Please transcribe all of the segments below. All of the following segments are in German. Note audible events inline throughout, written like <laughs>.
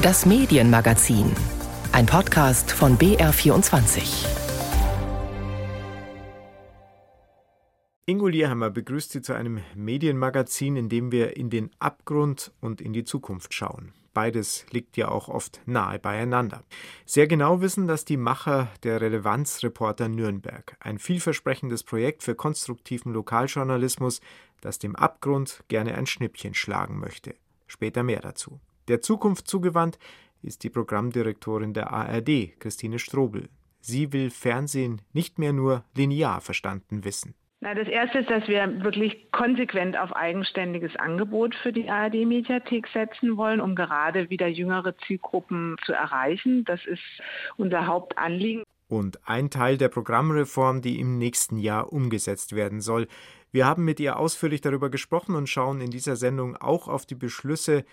Das Medienmagazin. Ein Podcast von BR24. Ingo Lierhammer begrüßt Sie zu einem Medienmagazin, in dem wir in den Abgrund und in die Zukunft schauen. Beides liegt ja auch oft nahe beieinander. Sehr genau wissen das die Macher der Relevanzreporter Nürnberg, ein vielversprechendes Projekt für konstruktiven Lokaljournalismus, das dem Abgrund gerne ein Schnippchen schlagen möchte. Später mehr dazu. Der Zukunft zugewandt ist die Programmdirektorin der ARD, Christine Strobel. Sie will Fernsehen nicht mehr nur linear verstanden wissen. Na, das erste ist, dass wir wirklich konsequent auf eigenständiges Angebot für die ARD-Mediathek setzen wollen, um gerade wieder jüngere Zielgruppen zu erreichen. Das ist unser Hauptanliegen. Und ein Teil der Programmreform, die im nächsten Jahr umgesetzt werden soll. Wir haben mit ihr ausführlich darüber gesprochen und schauen in dieser Sendung auch auf die Beschlüsse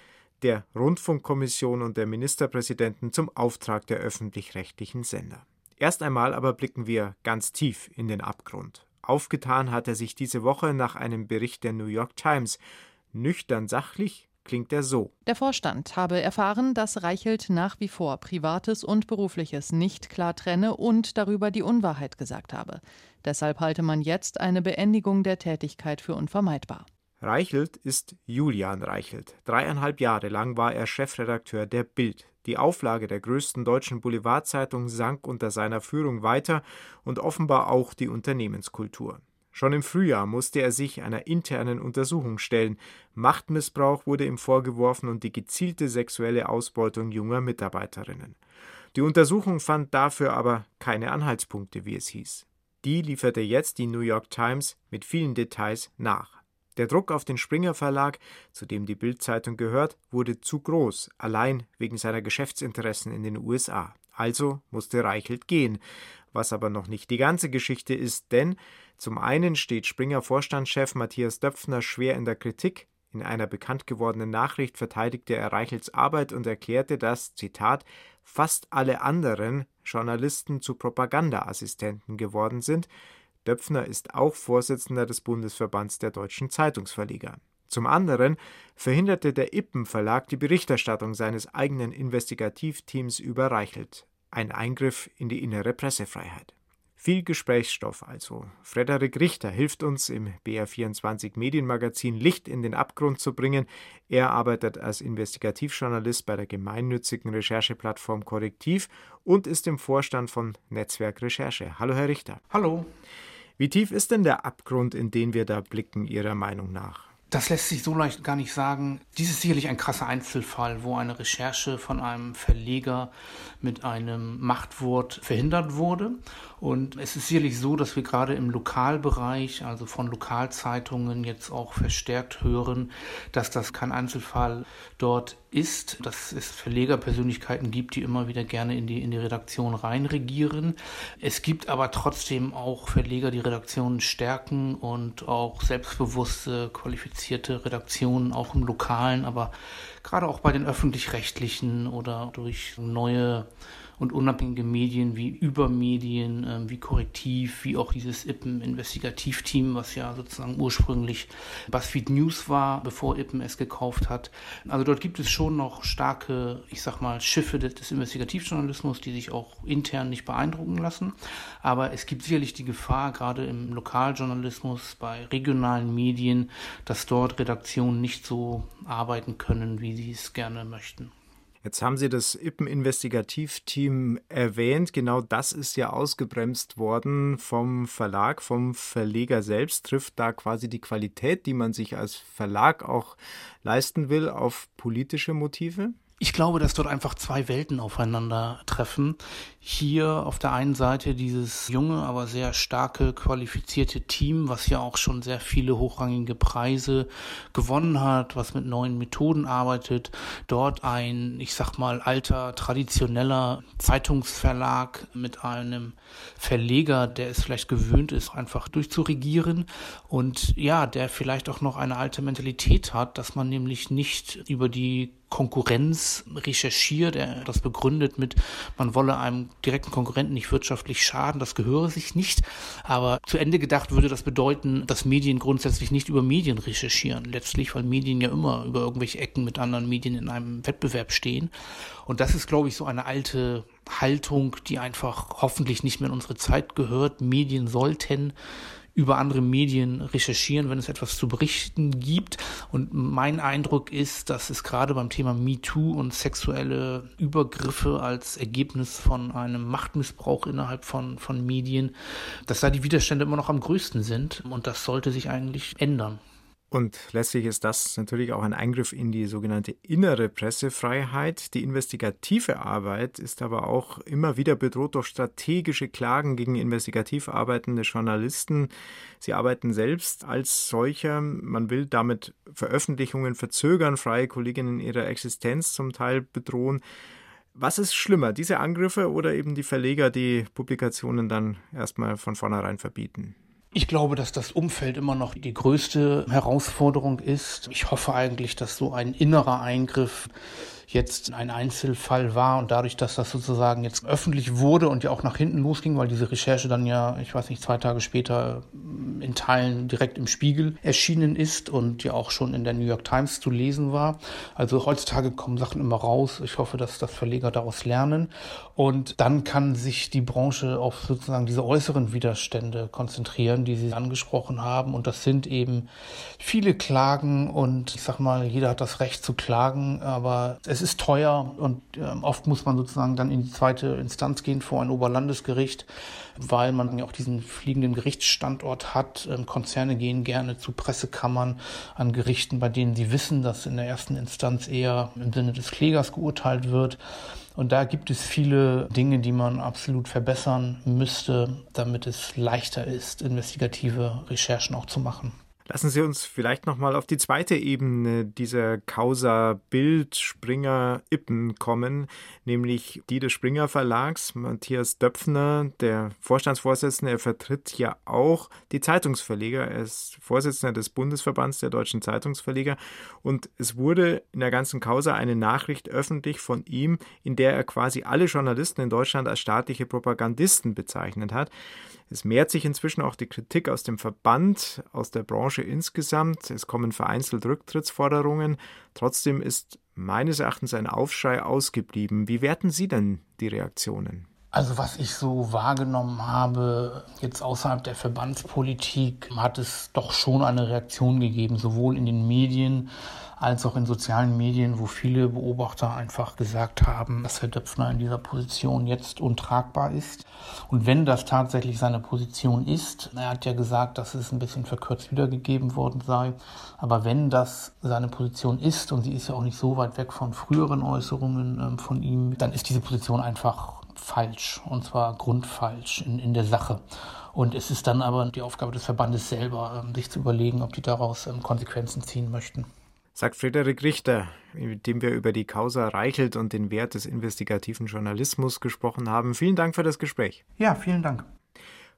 der Rundfunkkommission und der Ministerpräsidenten zum Auftrag der öffentlich-rechtlichen Sender. Erst einmal aber blicken wir ganz tief in den Abgrund. Aufgetan hat er sich diese Woche nach einem Bericht der New York Times. Nüchtern sachlich klingt er so. Der Vorstand habe erfahren, dass Reichelt nach wie vor Privates und Berufliches nicht klar trenne und darüber die Unwahrheit gesagt habe. Deshalb halte man jetzt eine Beendigung der Tätigkeit für unvermeidbar. Reichelt ist Julian Reichelt. Dreieinhalb Jahre lang war er Chefredakteur der Bild. Die Auflage der größten deutschen Boulevardzeitung sank unter seiner Führung weiter und offenbar auch die Unternehmenskultur. Schon im Frühjahr musste er sich einer internen Untersuchung stellen. Machtmissbrauch wurde ihm vorgeworfen und die gezielte sexuelle Ausbeutung junger Mitarbeiterinnen. Die Untersuchung fand dafür aber keine Anhaltspunkte, wie es hieß. Die lieferte jetzt die New York Times mit vielen Details nach. Der Druck auf den Springer Verlag, zu dem die Bild-Zeitung gehört, wurde zu groß, allein wegen seiner Geschäftsinteressen in den USA. Also musste Reichelt gehen, was aber noch nicht die ganze Geschichte ist, denn zum einen steht Springer Vorstandschef Matthias Döpfner schwer in der Kritik. In einer bekannt gewordenen Nachricht verteidigte er Reichels Arbeit und erklärte, dass, Zitat, fast alle anderen Journalisten zu Propagandaassistenten geworden sind, Döpfner ist auch Vorsitzender des Bundesverbands der deutschen Zeitungsverleger. Zum anderen verhinderte der Ippen Verlag die Berichterstattung seines eigenen Investigativteams über Reichelt. Ein Eingriff in die innere Pressefreiheit. Viel Gesprächsstoff also. Frederik Richter hilft uns im BR24 Medienmagazin Licht in den Abgrund zu bringen. Er arbeitet als Investigativjournalist bei der gemeinnützigen Rechercheplattform Korrektiv und ist im Vorstand von Netzwerk Recherche. Hallo, Herr Richter. Hallo. Wie tief ist denn der Abgrund, in den wir da blicken, Ihrer Meinung nach? Das lässt sich so leicht gar nicht sagen. Dies ist sicherlich ein krasser Einzelfall, wo eine Recherche von einem Verleger mit einem Machtwort verhindert wurde. Und es ist sicherlich so, dass wir gerade im Lokalbereich, also von Lokalzeitungen, jetzt auch verstärkt hören, dass das kein Einzelfall dort ist, dass es Verlegerpersönlichkeiten gibt, die immer wieder gerne in die, in die Redaktion reinregieren. Es gibt aber trotzdem auch Verleger, die Redaktionen stärken und auch selbstbewusste, qualifizierte Redaktionen, auch im Lokalen, aber gerade auch bei den öffentlich-rechtlichen oder durch neue und unabhängige Medien wie Übermedien, äh, wie Korrektiv, wie auch dieses Ippen-Investigativteam, was ja sozusagen ursprünglich BuzzFeed News war, bevor Ippen es gekauft hat. Also dort gibt es schon noch starke, ich sag mal, Schiffe des, des Investigativjournalismus, die sich auch intern nicht beeindrucken lassen. Aber es gibt sicherlich die Gefahr, gerade im Lokaljournalismus, bei regionalen Medien, dass dort Redaktionen nicht so arbeiten können, wie sie es gerne möchten. Jetzt haben Sie das Ippen-Investigativteam erwähnt. Genau das ist ja ausgebremst worden vom Verlag, vom Verleger selbst. Trifft da quasi die Qualität, die man sich als Verlag auch leisten will, auf politische Motive? Ich glaube, dass dort einfach zwei Welten aufeinandertreffen. Hier auf der einen Seite dieses junge, aber sehr starke, qualifizierte Team, was ja auch schon sehr viele hochrangige Preise gewonnen hat, was mit neuen Methoden arbeitet. Dort ein, ich sag mal, alter, traditioneller Zeitungsverlag mit einem Verleger, der es vielleicht gewöhnt ist, einfach durchzuregieren und ja, der vielleicht auch noch eine alte Mentalität hat, dass man nämlich nicht über die Konkurrenz recherchiert. Er das begründet mit, man wolle einem direkten Konkurrenten nicht wirtschaftlich schaden. Das gehöre sich nicht. Aber zu Ende gedacht würde das bedeuten, dass Medien grundsätzlich nicht über Medien recherchieren. Letztlich, weil Medien ja immer über irgendwelche Ecken mit anderen Medien in einem Wettbewerb stehen. Und das ist, glaube ich, so eine alte Haltung, die einfach hoffentlich nicht mehr in unsere Zeit gehört. Medien sollten über andere Medien recherchieren, wenn es etwas zu berichten gibt. Und mein Eindruck ist, dass es gerade beim Thema MeToo und sexuelle Übergriffe als Ergebnis von einem Machtmissbrauch innerhalb von, von Medien, dass da die Widerstände immer noch am größten sind. Und das sollte sich eigentlich ändern. Und letztlich ist das natürlich auch ein Eingriff in die sogenannte innere Pressefreiheit. Die investigative Arbeit ist aber auch immer wieder bedroht durch strategische Klagen gegen investigativ arbeitende Journalisten. Sie arbeiten selbst als solcher. Man will damit Veröffentlichungen verzögern, freie Kolleginnen in ihrer Existenz zum Teil bedrohen. Was ist schlimmer, diese Angriffe oder eben die Verleger, die Publikationen dann erstmal von vornherein verbieten? Ich glaube, dass das Umfeld immer noch die größte Herausforderung ist. Ich hoffe eigentlich, dass so ein innerer Eingriff jetzt ein Einzelfall war und dadurch, dass das sozusagen jetzt öffentlich wurde und ja auch nach hinten losging, weil diese Recherche dann ja, ich weiß nicht, zwei Tage später in Teilen direkt im Spiegel erschienen ist und ja auch schon in der New York Times zu lesen war. Also heutzutage kommen Sachen immer raus. Ich hoffe, dass das Verleger daraus lernen. Und dann kann sich die Branche auf sozusagen diese äußeren Widerstände konzentrieren, die Sie angesprochen haben. Und das sind eben viele Klagen und ich sag mal, jeder hat das Recht zu klagen, aber es ist teuer und äh, oft muss man sozusagen dann in die zweite Instanz gehen vor ein Oberlandesgericht, weil man ja auch diesen fliegenden Gerichtsstandort hat. Ähm, Konzerne gehen gerne zu Pressekammern an Gerichten, bei denen sie wissen, dass in der ersten Instanz eher im Sinne des Klägers geurteilt wird. Und da gibt es viele Dinge, die man absolut verbessern müsste, damit es leichter ist, investigative Recherchen auch zu machen. Lassen Sie uns vielleicht nochmal auf die zweite Ebene dieser Causa Bild Springer Ippen kommen, nämlich die des Springer Verlags. Matthias Döpfner, der Vorstandsvorsitzende, er vertritt ja auch die Zeitungsverleger. Er ist Vorsitzender des Bundesverbands der deutschen Zeitungsverleger und es wurde in der ganzen Causa eine Nachricht öffentlich von ihm, in der er quasi alle Journalisten in Deutschland als staatliche Propagandisten bezeichnet hat. Es mehrt sich inzwischen auch die Kritik aus dem Verband, aus der Branche insgesamt. Es kommen vereinzelt Rücktrittsforderungen. Trotzdem ist meines Erachtens ein Aufschrei ausgeblieben. Wie werten Sie denn die Reaktionen? Also was ich so wahrgenommen habe, jetzt außerhalb der Verbandspolitik, hat es doch schon eine Reaktion gegeben, sowohl in den Medien als auch in sozialen Medien, wo viele Beobachter einfach gesagt haben, dass Herr Döpfner in dieser Position jetzt untragbar ist. Und wenn das tatsächlich seine Position ist, er hat ja gesagt, dass es ein bisschen verkürzt wiedergegeben worden sei, aber wenn das seine Position ist, und sie ist ja auch nicht so weit weg von früheren Äußerungen ähm, von ihm, dann ist diese Position einfach falsch, und zwar grundfalsch in, in der Sache. Und es ist dann aber die Aufgabe des Verbandes selber, ähm, sich zu überlegen, ob die daraus ähm, Konsequenzen ziehen möchten sagt Frederik Richter, mit dem wir über die Causa Reichelt und den Wert des investigativen Journalismus gesprochen haben. Vielen Dank für das Gespräch. Ja, vielen Dank.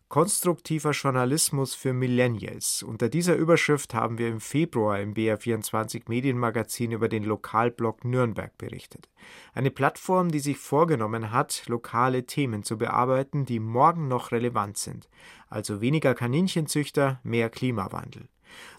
Konstruktiver Journalismus für Millennials. Unter dieser Überschrift haben wir im Februar im BR24 Medienmagazin über den Lokalblog Nürnberg berichtet. Eine Plattform, die sich vorgenommen hat, lokale Themen zu bearbeiten, die morgen noch relevant sind. Also weniger Kaninchenzüchter, mehr Klimawandel.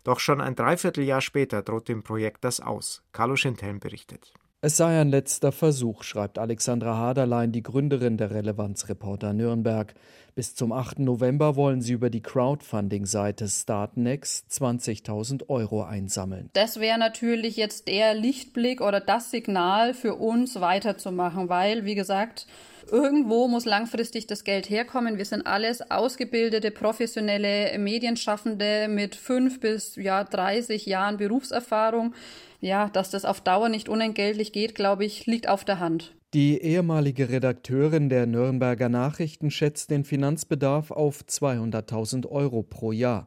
Doch schon ein Dreivierteljahr später droht dem Projekt das aus. Carlo Schindhelm berichtet. Es sei ein letzter Versuch, schreibt Alexandra Haderlein, die Gründerin der Relevanzreporter Nürnberg. Bis zum 8. November wollen sie über die Crowdfunding-Seite Startnext 20.000 Euro einsammeln. Das wäre natürlich jetzt der Lichtblick oder das Signal für uns weiterzumachen, weil, wie gesagt, Irgendwo muss langfristig das Geld herkommen. Wir sind alles ausgebildete, professionelle Medienschaffende mit fünf bis ja, 30 Jahren Berufserfahrung. Ja, dass das auf Dauer nicht unentgeltlich geht, glaube ich, liegt auf der Hand. Die ehemalige Redakteurin der Nürnberger Nachrichten schätzt den Finanzbedarf auf 200.000 Euro pro Jahr.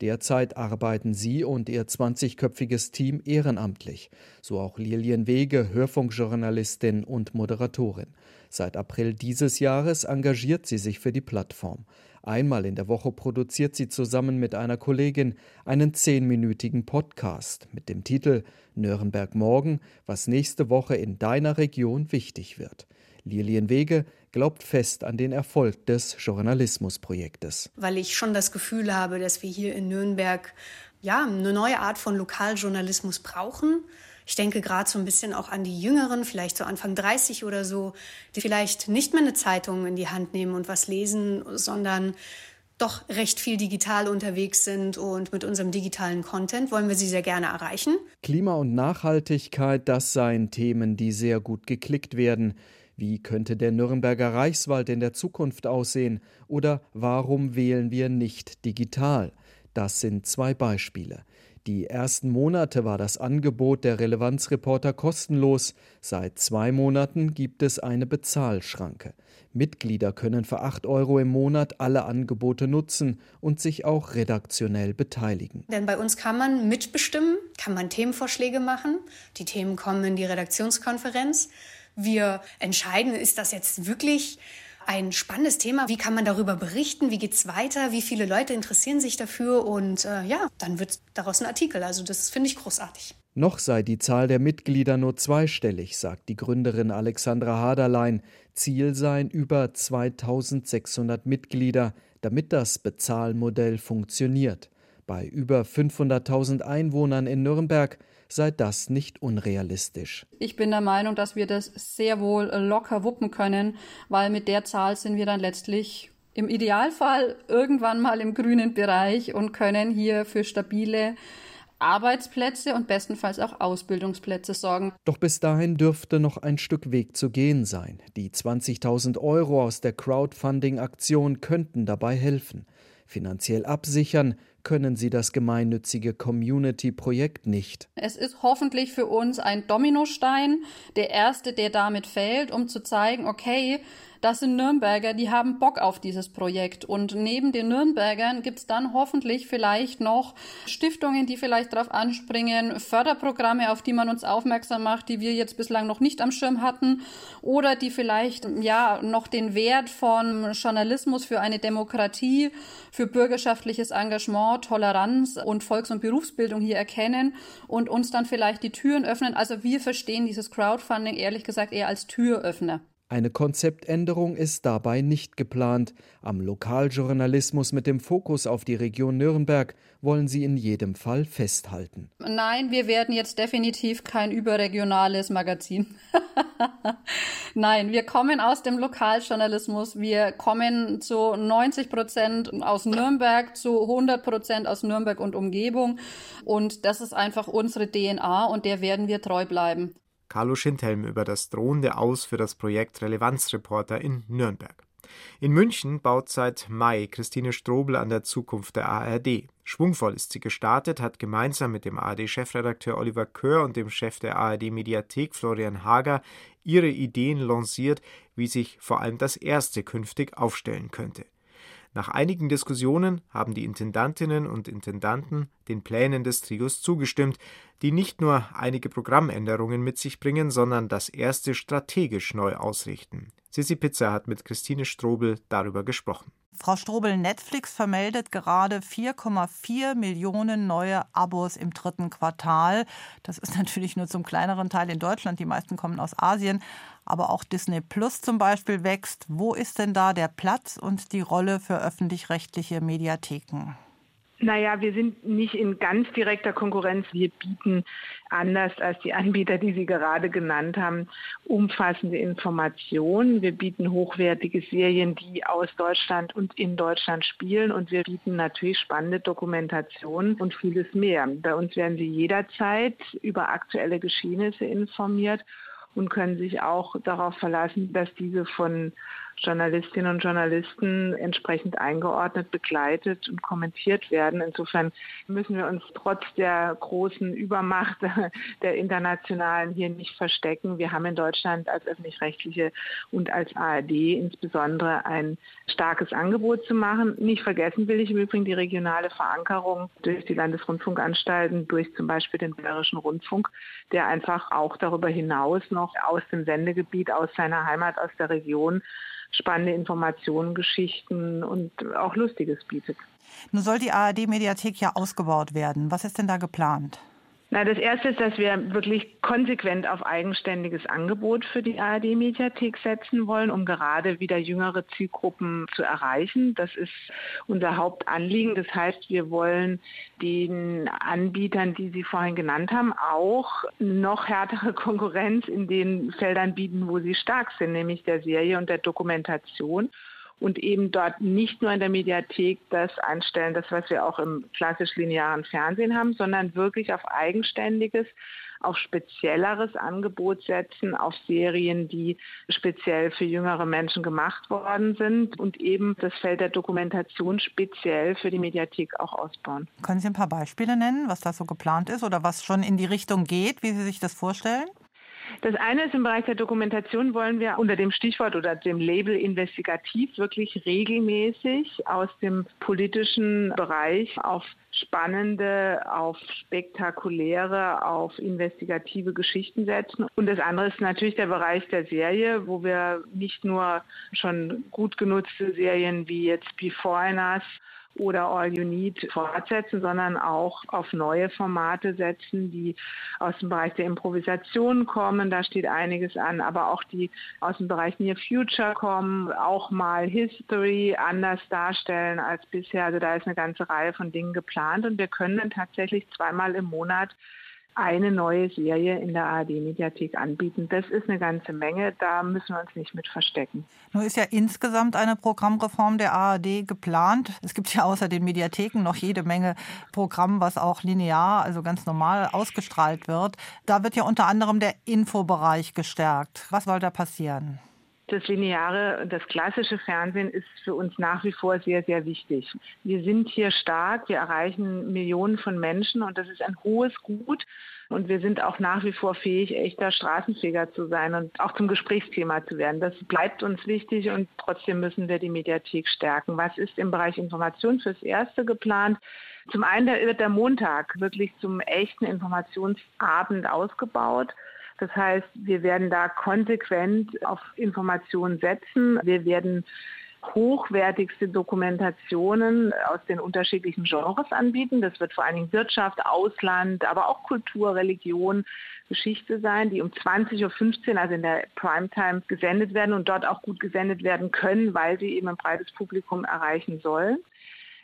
Derzeit arbeiten sie und ihr 20-köpfiges Team ehrenamtlich. So auch Lilien Wege, Hörfunkjournalistin und Moderatorin. Seit April dieses Jahres engagiert sie sich für die Plattform. Einmal in der Woche produziert sie zusammen mit einer Kollegin einen zehnminütigen Podcast mit dem Titel Nürnberg Morgen, was nächste Woche in deiner Region wichtig wird. Lilien Wege glaubt fest an den Erfolg des Journalismusprojektes. Weil ich schon das Gefühl habe, dass wir hier in Nürnberg ja, eine neue Art von Lokaljournalismus brauchen. Ich denke gerade so ein bisschen auch an die Jüngeren, vielleicht so Anfang 30 oder so, die vielleicht nicht mehr eine Zeitung in die Hand nehmen und was lesen, sondern doch recht viel digital unterwegs sind und mit unserem digitalen Content wollen wir sie sehr gerne erreichen. Klima und Nachhaltigkeit, das seien Themen, die sehr gut geklickt werden. Wie könnte der Nürnberger Reichswald in der Zukunft aussehen? Oder warum wählen wir nicht digital? Das sind zwei Beispiele. Die ersten Monate war das Angebot der Relevanzreporter kostenlos. Seit zwei Monaten gibt es eine Bezahlschranke. Mitglieder können für 8 Euro im Monat alle Angebote nutzen und sich auch redaktionell beteiligen. Denn bei uns kann man mitbestimmen, kann man Themenvorschläge machen. Die Themen kommen in die Redaktionskonferenz. Wir entscheiden, ist das jetzt wirklich ein spannendes Thema. Wie kann man darüber berichten? Wie geht es weiter? Wie viele Leute interessieren sich dafür? Und äh, ja, dann wird daraus ein Artikel. Also das finde ich großartig. Noch sei die Zahl der Mitglieder nur zweistellig, sagt die Gründerin Alexandra Haderlein. Ziel seien über 2600 Mitglieder, damit das Bezahlmodell funktioniert. Bei über 500.000 Einwohnern in Nürnberg sei das nicht unrealistisch. Ich bin der Meinung, dass wir das sehr wohl locker wuppen können, weil mit der Zahl sind wir dann letztlich im Idealfall irgendwann mal im grünen Bereich und können hier für stabile Arbeitsplätze und bestenfalls auch Ausbildungsplätze sorgen. Doch bis dahin dürfte noch ein Stück Weg zu gehen sein. Die 20.000 Euro aus der Crowdfunding-Aktion könnten dabei helfen. Finanziell absichern können sie das gemeinnützige Community-Projekt nicht. Es ist hoffentlich für uns ein Dominostein, der erste, der damit fällt, um zu zeigen, okay, das sind Nürnberger, die haben Bock auf dieses Projekt. Und neben den Nürnbergern gibt es dann hoffentlich vielleicht noch Stiftungen, die vielleicht darauf anspringen, Förderprogramme, auf die man uns aufmerksam macht, die wir jetzt bislang noch nicht am Schirm hatten, oder die vielleicht ja noch den Wert von Journalismus für eine Demokratie, für bürgerschaftliches Engagement, Toleranz und Volks- und Berufsbildung hier erkennen und uns dann vielleicht die Türen öffnen. Also wir verstehen dieses Crowdfunding ehrlich gesagt eher als Türöffner. Eine Konzeptänderung ist dabei nicht geplant. Am Lokaljournalismus mit dem Fokus auf die Region Nürnberg wollen sie in jedem Fall festhalten. Nein, wir werden jetzt definitiv kein überregionales Magazin. <laughs> Nein, wir kommen aus dem Lokaljournalismus. Wir kommen zu 90 Prozent aus Nürnberg, zu 100 Prozent aus Nürnberg und Umgebung. Und das ist einfach unsere DNA und der werden wir treu bleiben. Carlo Schindhelm über das drohende Aus für das Projekt Relevanzreporter in Nürnberg. In München baut seit Mai Christine Strobel an der Zukunft der ARD. Schwungvoll ist sie gestartet, hat gemeinsam mit dem ARD-Chefredakteur Oliver Köhr und dem Chef der ARD-Mediathek Florian Hager ihre Ideen lanciert, wie sich vor allem das erste künftig aufstellen könnte. Nach einigen Diskussionen haben die Intendantinnen und Intendanten den Plänen des Trios zugestimmt, die nicht nur einige Programmänderungen mit sich bringen, sondern das erste strategisch neu ausrichten. Sissi Pizza hat mit Christine Strobel darüber gesprochen. Frau Strobel, Netflix vermeldet gerade 4,4 Millionen neue Abos im dritten Quartal. Das ist <laughs> natürlich nur zum kleineren Teil in Deutschland. Die meisten kommen aus Asien. Aber auch Disney Plus zum Beispiel wächst. Wo ist denn da der Platz und die Rolle für öffentlich-rechtliche Mediatheken? Naja, wir sind nicht in ganz direkter Konkurrenz. Wir bieten anders als die Anbieter, die Sie gerade genannt haben, umfassende Informationen. Wir bieten hochwertige Serien, die aus Deutschland und in Deutschland spielen. Und wir bieten natürlich spannende Dokumentationen und vieles mehr. Bei uns werden Sie jederzeit über aktuelle Geschehnisse informiert und können sich auch darauf verlassen, dass diese von Journalistinnen und Journalisten entsprechend eingeordnet, begleitet und kommentiert werden. Insofern müssen wir uns trotz der großen Übermacht <laughs> der internationalen hier nicht verstecken. Wir haben in Deutschland als öffentlich-rechtliche und als ARD insbesondere ein starkes Angebot zu machen. Nicht vergessen will ich im Übrigen die regionale Verankerung durch die Landesrundfunkanstalten, durch zum Beispiel den Bayerischen Rundfunk, der einfach auch darüber hinaus noch aus dem Sendegebiet, aus seiner Heimat, aus der Region spannende Informationen, Geschichten und auch Lustiges bietet. Nun soll die ARD-Mediathek ja ausgebaut werden. Was ist denn da geplant? Na, das erste ist, dass wir wirklich konsequent auf eigenständiges Angebot für die ARD-Mediathek setzen wollen, um gerade wieder jüngere Zielgruppen zu erreichen. Das ist unser Hauptanliegen. Das heißt, wir wollen den Anbietern, die Sie vorhin genannt haben, auch noch härtere <laughs> Konkurrenz in den Feldern bieten, wo sie stark sind, nämlich der Serie und der Dokumentation und eben dort nicht nur in der Mediathek das einstellen, das was wir auch im klassisch linearen Fernsehen haben, sondern wirklich auf eigenständiges, auf spezielleres Angebot setzen, auf Serien, die speziell für jüngere Menschen gemacht worden sind und eben das Feld der Dokumentation speziell für die Mediathek auch ausbauen. Können Sie ein paar Beispiele nennen, was da so geplant ist oder was schon in die Richtung geht, wie Sie sich das vorstellen? Das eine ist im Bereich der Dokumentation wollen wir unter dem Stichwort oder dem Label investigativ wirklich regelmäßig aus dem politischen Bereich auf spannende, auf spektakuläre, auf investigative Geschichten setzen. Und das andere ist natürlich der Bereich der Serie, wo wir nicht nur schon gut genutzte Serien wie jetzt Before Us oder All You Need fortsetzen, sondern auch auf neue Formate setzen, die aus dem Bereich der Improvisation kommen. Da steht einiges an, aber auch die aus dem Bereich Near Future kommen, auch mal History anders darstellen als bisher. Also da ist eine ganze Reihe von Dingen geplant und wir können dann tatsächlich zweimal im Monat eine neue Serie in der ARD-Mediathek anbieten. Das ist eine ganze Menge, da müssen wir uns nicht mit verstecken. Nun ist ja insgesamt eine Programmreform der ARD geplant. Es gibt ja außer den Mediatheken noch jede Menge Programm, was auch linear, also ganz normal ausgestrahlt wird. Da wird ja unter anderem der Infobereich gestärkt. Was soll da passieren? Das lineare, das klassische Fernsehen ist für uns nach wie vor sehr, sehr wichtig. Wir sind hier stark, wir erreichen Millionen von Menschen und das ist ein hohes Gut. Und wir sind auch nach wie vor fähig, echter Straßenfeger zu sein und auch zum Gesprächsthema zu werden. Das bleibt uns wichtig und trotzdem müssen wir die Mediathek stärken. Was ist im Bereich Information fürs Erste geplant? Zum einen wird der Montag wirklich zum echten Informationsabend ausgebaut. Das heißt, wir werden da konsequent auf Informationen setzen. Wir werden hochwertigste Dokumentationen aus den unterschiedlichen Genres anbieten. Das wird vor allen Dingen Wirtschaft, Ausland, aber auch Kultur, Religion, Geschichte sein, die um 20.15 Uhr, also in der Primetime, gesendet werden und dort auch gut gesendet werden können, weil sie eben ein breites Publikum erreichen sollen.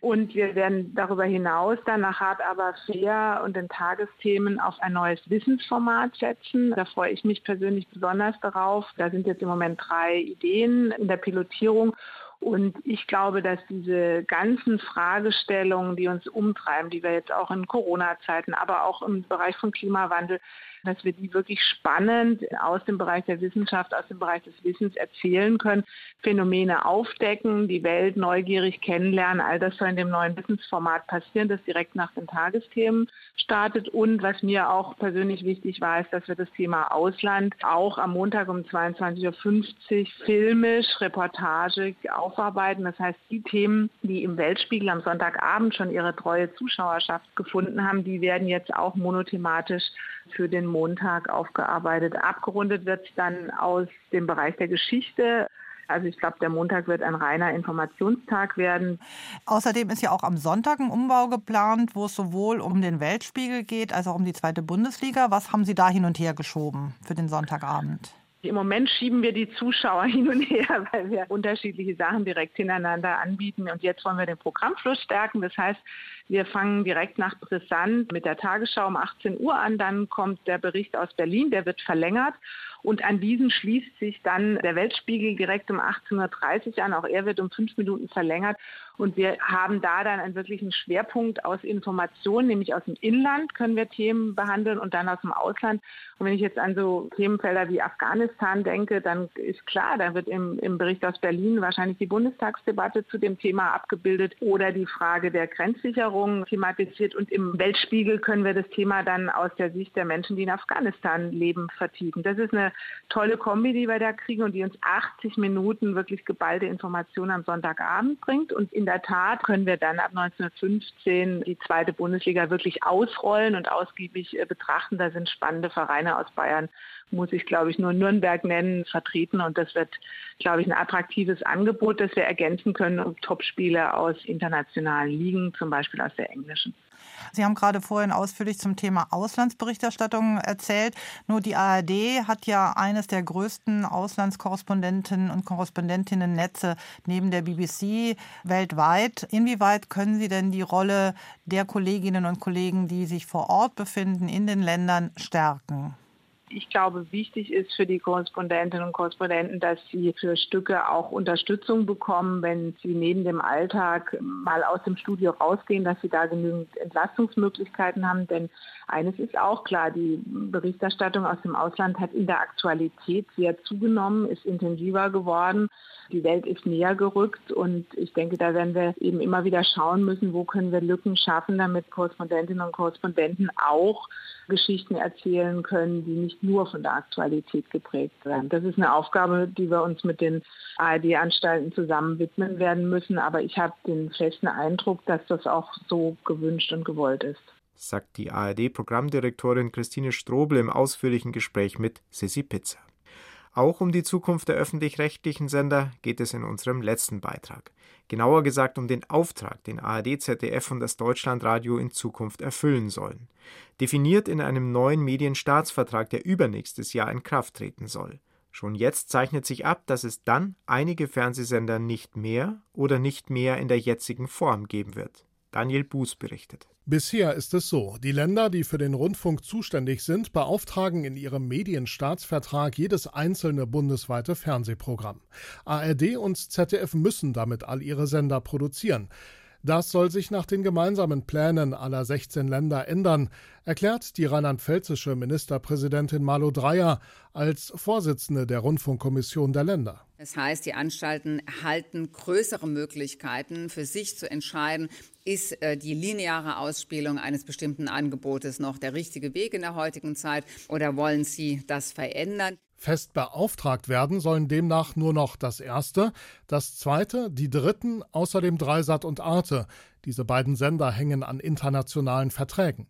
Und wir werden darüber hinaus dann nach Hart aber fair und den Tagesthemen auf ein neues Wissensformat setzen. Da freue ich mich persönlich besonders darauf. Da sind jetzt im Moment drei Ideen in der Pilotierung. Und ich glaube, dass diese ganzen Fragestellungen, die uns umtreiben, die wir jetzt auch in Corona-Zeiten, aber auch im Bereich von Klimawandel dass wir die wirklich spannend aus dem Bereich der Wissenschaft, aus dem Bereich des Wissens erzählen können, Phänomene aufdecken, die Welt neugierig kennenlernen. All das soll in dem neuen Wissensformat passieren, das direkt nach den Tagesthemen startet. Und was mir auch persönlich wichtig war, ist, dass wir das Thema Ausland auch am Montag um 22.50 Uhr filmisch, reportagig aufarbeiten. Das heißt, die Themen, die im Weltspiegel am Sonntagabend schon ihre treue Zuschauerschaft gefunden haben, die werden jetzt auch monothematisch für den Montag aufgearbeitet. Abgerundet wird es dann aus dem Bereich der Geschichte. Also ich glaube, der Montag wird ein reiner Informationstag werden. Außerdem ist ja auch am Sonntag ein Umbau geplant, wo es sowohl um den Weltspiegel geht als auch um die zweite Bundesliga. Was haben Sie da hin und her geschoben für den Sonntagabend? Im Moment schieben wir die Zuschauer <laughs> hin und her, weil wir unterschiedliche Sachen direkt hintereinander anbieten. Und jetzt wollen wir den Programmfluss stärken. Das heißt, Wir fangen direkt nach Brisant mit der Tagesschau um 18 Uhr an. Dann kommt der Bericht aus Berlin, der wird verlängert. Und an diesen schließt sich dann der Weltspiegel direkt um 18.30 Uhr an. Auch er wird um fünf Minuten verlängert. Und wir haben da dann einen wirklichen Schwerpunkt aus Informationen, nämlich aus dem Inland können wir Themen behandeln und dann aus dem Ausland. Und wenn ich jetzt an so Themenfelder wie Afghanistan denke, dann ist klar, da wird im, im Bericht aus Berlin wahrscheinlich die Bundestagsdebatte zu dem Thema abgebildet oder die Frage der Grenzsicherung thematisiert. Und im Weltspiegel können wir das Thema dann aus der Sicht der Menschen, die in Afghanistan leben, vertiefen. Das ist eine tolle Kombi, die wir da kriegen und die uns 80 Minuten wirklich geballte Informationen am Sonntagabend bringt. Und in der Tat können wir dann ab 1915 die zweite Bundesliga wirklich ausrollen und ausgiebig äh, betrachten. Da sind spannende Vereine aus Bayern, muss ich glaube ich nur Nürnberg nennen, vertreten. Und das wird, glaube ich, ein attraktives Angebot, das wir ergänzen können um Topspiele aus internationalen Ligen, zum Beispiel aus der englischen. Sie haben gerade vorhin ausführlich zum Thema Auslandsberichterstattung erzählt. Nur die ARD hat ja eines der größten Auslandskorrespondenten und Korrespondentinnen-Netze neben der BBC weltweit. Inwieweit können Sie denn die Rolle der Kolleginnen und Kollegen, die sich vor Ort befinden, in den Ländern stärken? Ich glaube, wichtig ist für die Korrespondentinnen und Korrespondenten, dass sie für Stücke auch Unterstützung bekommen, wenn sie neben dem Alltag mal aus dem Studio rausgehen, dass sie da genügend Entlastungsmöglichkeiten haben. Denn eines ist auch klar, die Berichterstattung aus dem Ausland hat in der Aktualität sehr zugenommen, ist intensiver geworden. Die Welt ist näher gerückt und ich denke, da werden wir eben immer wieder schauen müssen, wo können wir Lücken schaffen, damit Korrespondentinnen und Korrespondenten auch Geschichten erzählen können, die nicht nur von der Aktualität geprägt werden. Das ist eine Aufgabe, die wir uns mit den ARD-Anstalten zusammen widmen werden müssen. Aber ich habe den festen Eindruck, dass das auch so gewünscht und gewollt ist. Sagt die ARD-Programmdirektorin Christine Strobel im ausführlichen Gespräch mit Sissi Pizza. Auch um die Zukunft der öffentlich-rechtlichen Sender geht es in unserem letzten Beitrag. Genauer gesagt um den Auftrag, den ARD, ZDF und das Deutschlandradio in Zukunft erfüllen sollen. Definiert in einem neuen Medienstaatsvertrag, der übernächstes Jahr in Kraft treten soll. Schon jetzt zeichnet sich ab, dass es dann einige Fernsehsender nicht mehr oder nicht mehr in der jetzigen Form geben wird. Daniel Buß berichtet. Bisher ist es so, die Länder, die für den Rundfunk zuständig sind, beauftragen in ihrem Medienstaatsvertrag jedes einzelne bundesweite Fernsehprogramm. ARD und ZDF müssen damit all ihre Sender produzieren. Das soll sich nach den gemeinsamen Plänen aller 16 Länder ändern, erklärt die rheinland-pfälzische Ministerpräsidentin Malu Dreyer als Vorsitzende der Rundfunkkommission der Länder. Das heißt, die Anstalten erhalten größere Möglichkeiten, für sich zu entscheiden, ist äh, die lineare Ausspielung eines bestimmten Angebotes noch der richtige Weg in der heutigen Zeit oder wollen Sie das verändern? Fest beauftragt werden sollen demnach nur noch das erste, das zweite, die dritten, außerdem Dreisat und Arte. Diese beiden Sender hängen an internationalen Verträgen.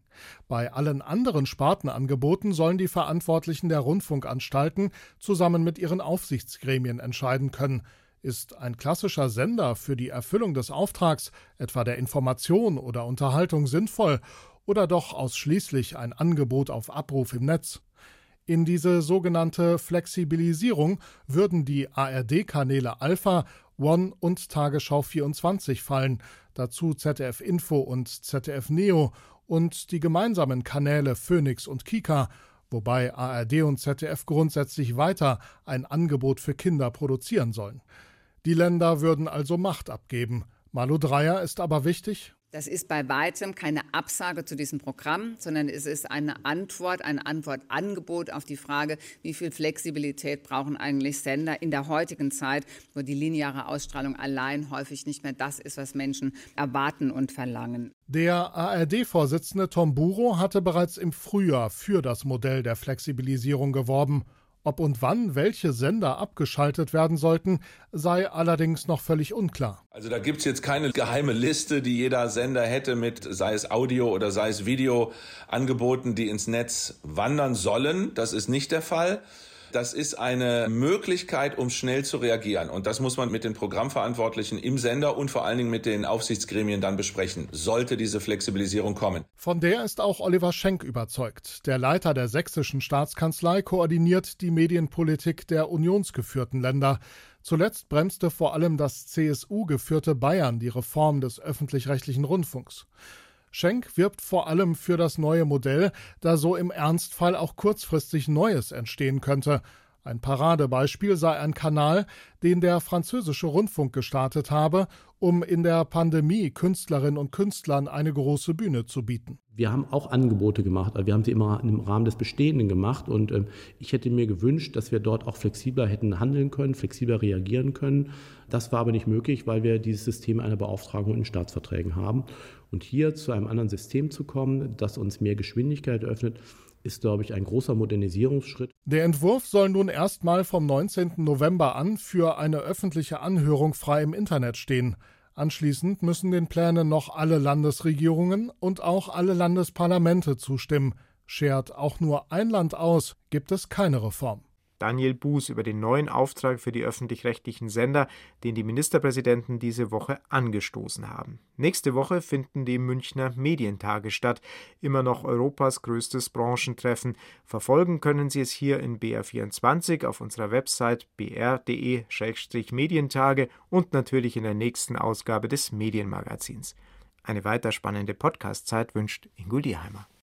Bei allen anderen Spartenangeboten sollen die Verantwortlichen der Rundfunkanstalten zusammen mit ihren Aufsichtsgremien entscheiden können. Ist ein klassischer Sender für die Erfüllung des Auftrags, etwa der Information oder Unterhaltung, sinnvoll oder doch ausschließlich ein Angebot auf Abruf im Netz? In diese sogenannte Flexibilisierung würden die ARD-Kanäle Alpha, One und Tagesschau 24 fallen, dazu ZDF Info und ZDF Neo und die gemeinsamen Kanäle Phoenix und Kika, wobei ARD und ZDF grundsätzlich weiter ein Angebot für Kinder produzieren sollen. Die Länder würden also Macht abgeben. Malu Dreyer ist aber wichtig. Das ist bei weitem keine Absage zu diesem Programm, sondern es ist eine Antwort, ein Antwortangebot auf die Frage, wie viel Flexibilität brauchen eigentlich Sender in der heutigen Zeit, wo die lineare Ausstrahlung allein häufig nicht mehr das ist, was Menschen erwarten und verlangen. Der ARD-Vorsitzende Tom Buro hatte bereits im Frühjahr für das Modell der Flexibilisierung geworben ob und wann welche Sender abgeschaltet werden sollten, sei allerdings noch völlig unklar. Also da gibt es jetzt keine geheime Liste, die jeder Sender hätte mit, sei es Audio oder sei es Video, Angeboten, die ins Netz wandern sollen. Das ist nicht der Fall. Das ist eine Möglichkeit, um schnell zu reagieren. Und das muss man mit den Programmverantwortlichen im Sender und vor allen Dingen mit den Aufsichtsgremien dann besprechen, sollte diese Flexibilisierung kommen. Von der ist auch Oliver Schenk überzeugt. Der Leiter der sächsischen Staatskanzlei koordiniert die Medienpolitik der unionsgeführten Länder. Zuletzt bremste vor allem das CSU geführte Bayern die Reform des öffentlich-rechtlichen Rundfunks. Schenk wirbt vor allem für das neue Modell, da so im Ernstfall auch kurzfristig Neues entstehen könnte. Ein Paradebeispiel sei ein Kanal, den der französische Rundfunk gestartet habe, um in der Pandemie Künstlerinnen und Künstlern eine große Bühne zu bieten. Wir haben auch Angebote gemacht, aber wir haben sie immer im Rahmen des Bestehenden gemacht. Und äh, ich hätte mir gewünscht, dass wir dort auch flexibler hätten handeln können, flexibler reagieren können. Das war aber nicht möglich, weil wir dieses System einer Beauftragung in Staatsverträgen haben. Und hier zu einem anderen System zu kommen, das uns mehr Geschwindigkeit eröffnet, ist, glaube ich, ein großer Modernisierungsschritt. Der Entwurf soll nun erstmal vom 19. November an für eine öffentliche Anhörung frei im Internet stehen. Anschließend müssen den Plänen noch alle Landesregierungen und auch alle Landesparlamente zustimmen. Schert auch nur ein Land aus, gibt es keine Reform. Daniel Buß über den neuen Auftrag für die öffentlich-rechtlichen Sender, den die Ministerpräsidenten diese Woche angestoßen haben. Nächste Woche finden die Münchner Medientage statt, immer noch Europas größtes Branchentreffen. Verfolgen können Sie es hier in BR24 auf unserer Website br.de-medientage und natürlich in der nächsten Ausgabe des Medienmagazins. Eine weiter spannende Podcastzeit wünscht Ingo Dierheimer.